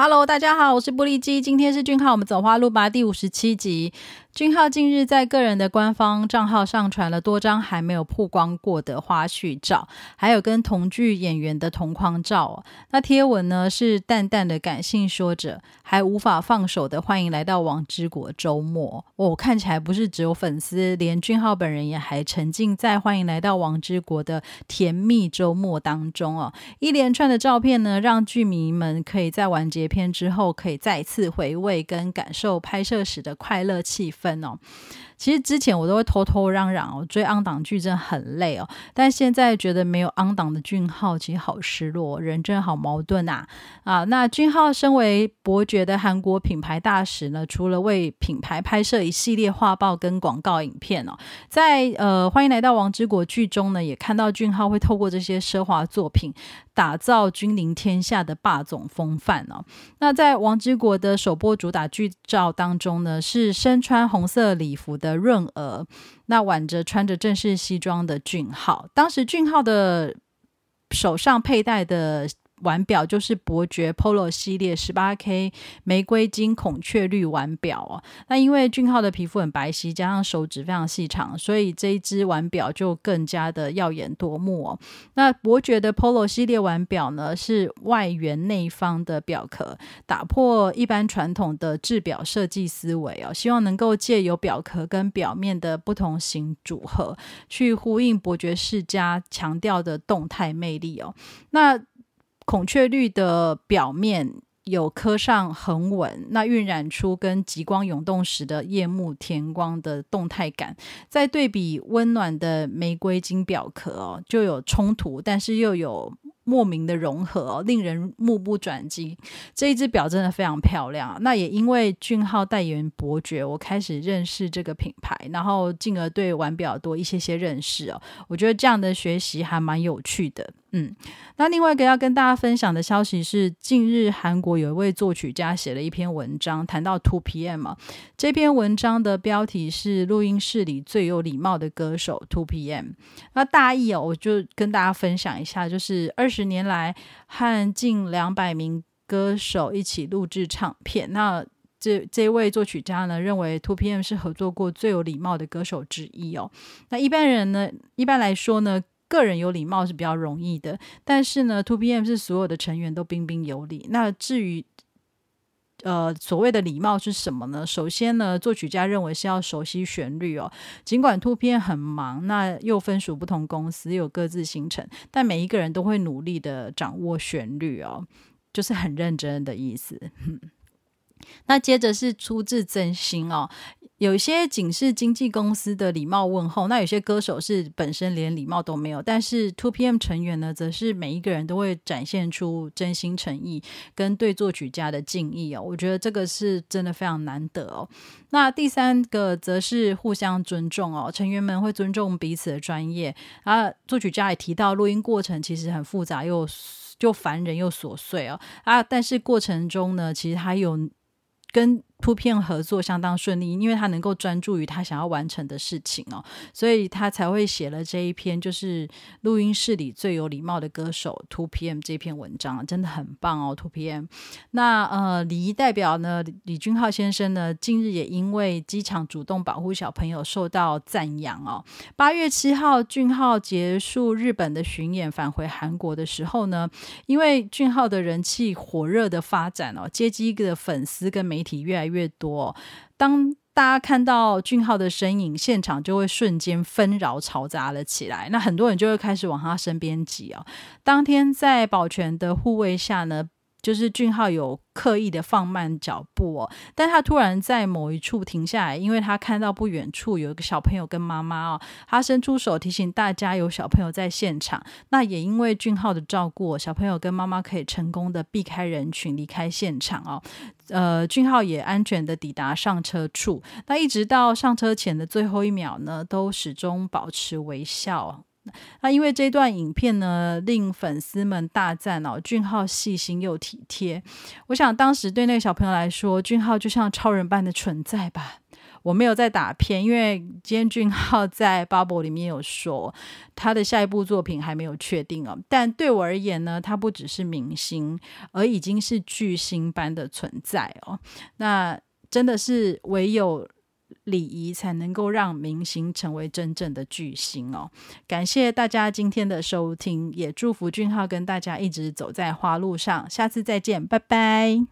Hello，大家好，我是玻璃鸡，今天是俊浩，我们走花路吧第五十七集。俊浩近日在个人的官方账号上传了多张还没有曝光过的花絮照，还有跟同剧演员的同框照。那贴文呢是淡淡的感性，说着还无法放手的欢迎来到王之国周末。哦，看起来不是只有粉丝，连俊浩本人也还沉浸在欢迎来到王之国的甜蜜周末当中哦。一连串的照片呢，让剧迷们可以在完结篇之后，可以再次回味跟感受拍摄时的快乐气氛。分哦，其实之前我都会偷偷嚷嚷哦，追昂档剧真的很累哦，但现在觉得没有昂档的俊浩，其实好失落，人真的好矛盾呐啊！那俊浩身为伯爵的韩国品牌大使呢，除了为品牌拍摄一系列画报跟广告影片哦，在呃欢迎来到王之国剧中呢，也看到俊浩会透过这些奢华作品。打造君临天下的霸总风范哦。那在王之国的首播主打剧照当中呢，是身穿红色礼服的润儿，那挽着穿着正式西装的俊浩。当时俊浩的手上佩戴的。腕表就是伯爵 Polo 系列十八 K 玫瑰金孔雀绿腕表哦。那因为俊浩的皮肤很白皙，加上手指非常细长，所以这一只腕表就更加的耀眼夺目哦。那伯爵的 Polo 系列腕表呢，是外圆内方的表壳，打破一般传统的制表设计思维哦，希望能够借由表壳跟表面的不同型组合，去呼应伯爵世家强调的动态魅力哦。那孔雀绿的表面有刻上横纹，那晕染出跟极光涌动时的夜幕天光的动态感，再对比温暖的玫瑰金表壳哦，就有冲突，但是又有。莫名的融合哦，令人目不转睛。这一只表真的非常漂亮。那也因为俊浩代言伯爵，我开始认识这个品牌，然后进而对腕表多一些些认识哦。我觉得这样的学习还蛮有趣的。嗯，那另外一个要跟大家分享的消息是，近日韩国有一位作曲家写了一篇文章，谈到 Two PM 这篇文章的标题是“录音室里最有礼貌的歌手 Two PM”。那大意哦，我就跟大家分享一下，就是二十。年来，和近两百名歌手一起录制唱片。那这这位作曲家呢，认为 Two PM 是合作过最有礼貌的歌手之一哦。那一般人呢，一般来说呢，个人有礼貌是比较容易的，但是呢，Two PM 是所有的成员都彬彬有礼。那至于呃，所谓的礼貌是什么呢？首先呢，作曲家认为是要熟悉旋律哦。尽管 Two PM 很忙，那又分属不同公司，有各自行程，但每一个人都会努力的掌握旋律哦，就是很认真的意思。那接着是出自真心哦。有些仅是经纪公司的礼貌问候，那有些歌手是本身连礼貌都没有，但是 Two PM 成员呢，则是每一个人都会展现出真心诚意跟对作曲家的敬意哦。我觉得这个是真的非常难得哦。那第三个则是互相尊重哦，成员们会尊重彼此的专业啊。作曲家也提到，录音过程其实很复杂又就烦人又琐碎哦啊，但是过程中呢，其实还有。跟图片合作相当顺利，因为他能够专注于他想要完成的事情哦，所以他才会写了这一篇，就是录音室里最有礼貌的歌手 Two PM 这篇文章，真的很棒哦 Two PM。那呃，礼仪代表呢，李俊浩先生呢，近日也因为机场主动保护小朋友受到赞扬哦。八月七号，俊浩结束日本的巡演，返回韩国的时候呢，因为俊浩的人气火热的发展哦，接机的粉丝跟媒体越来。越多，当大家看到俊浩的身影，现场就会瞬间纷扰嘈杂了起来。那很多人就会开始往他身边挤哦。当天在保全的护卫下呢。就是俊浩有刻意的放慢脚步哦，但他突然在某一处停下来，因为他看到不远处有一个小朋友跟妈妈哦，他伸出手提醒大家有小朋友在现场。那也因为俊浩的照顾，小朋友跟妈妈可以成功的避开人群离开现场哦。呃，俊浩也安全的抵达上车处，那一直到上车前的最后一秒呢，都始终保持微笑。那因为这段影片呢，令粉丝们大赞哦，俊浩细心又体贴。我想当时对那个小朋友来说，俊浩就像超人般的存在吧。我没有在打片，因为今天俊浩在 Bubble 里面有说他的下一部作品还没有确定哦。但对我而言呢，他不只是明星，而已经是巨星般的存在哦。那真的是唯有。礼仪才能够让明星成为真正的巨星哦！感谢大家今天的收听，也祝福俊浩跟大家一直走在花路上。下次再见，拜拜。